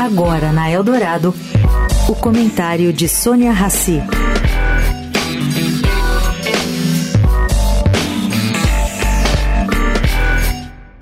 Agora na Eldorado, o comentário de Sônia Rassi.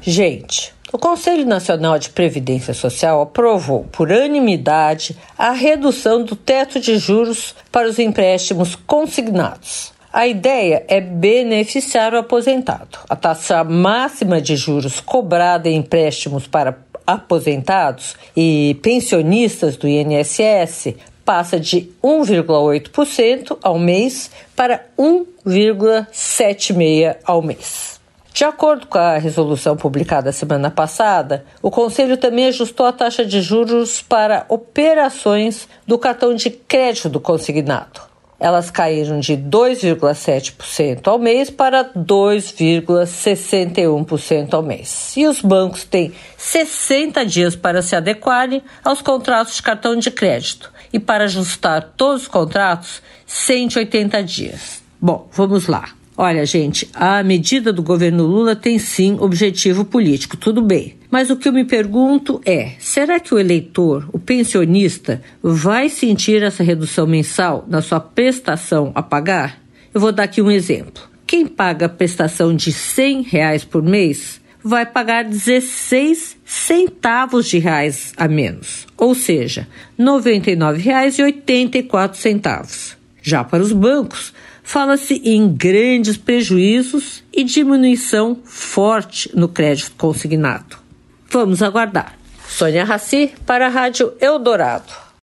Gente, o Conselho Nacional de Previdência Social aprovou, por unanimidade, a redução do teto de juros para os empréstimos consignados. A ideia é beneficiar o aposentado. A taxa máxima de juros cobrada em empréstimos para aposentados e pensionistas do INSS passa de 1,8% ao mês para 1,76% ao mês. De acordo com a resolução publicada semana passada, o Conselho também ajustou a taxa de juros para operações do cartão de crédito do consignado. Elas caíram de 2,7% ao mês para 2,61% ao mês. E os bancos têm 60 dias para se adequarem aos contratos de cartão de crédito e para ajustar todos os contratos, 180 dias. Bom, vamos lá. Olha, gente, a medida do governo Lula tem sim objetivo político, tudo bem. Mas o que eu me pergunto é: será que o eleitor, o pensionista, vai sentir essa redução mensal na sua prestação a pagar? Eu vou dar aqui um exemplo. Quem paga a prestação de 100 reais por mês vai pagar 16 centavos de reais a menos, ou seja, R$ 99,84. Já para os bancos, fala-se em grandes prejuízos e diminuição forte no crédito consignado. Vamos aguardar. Sônia Raci para a Rádio Eldorado.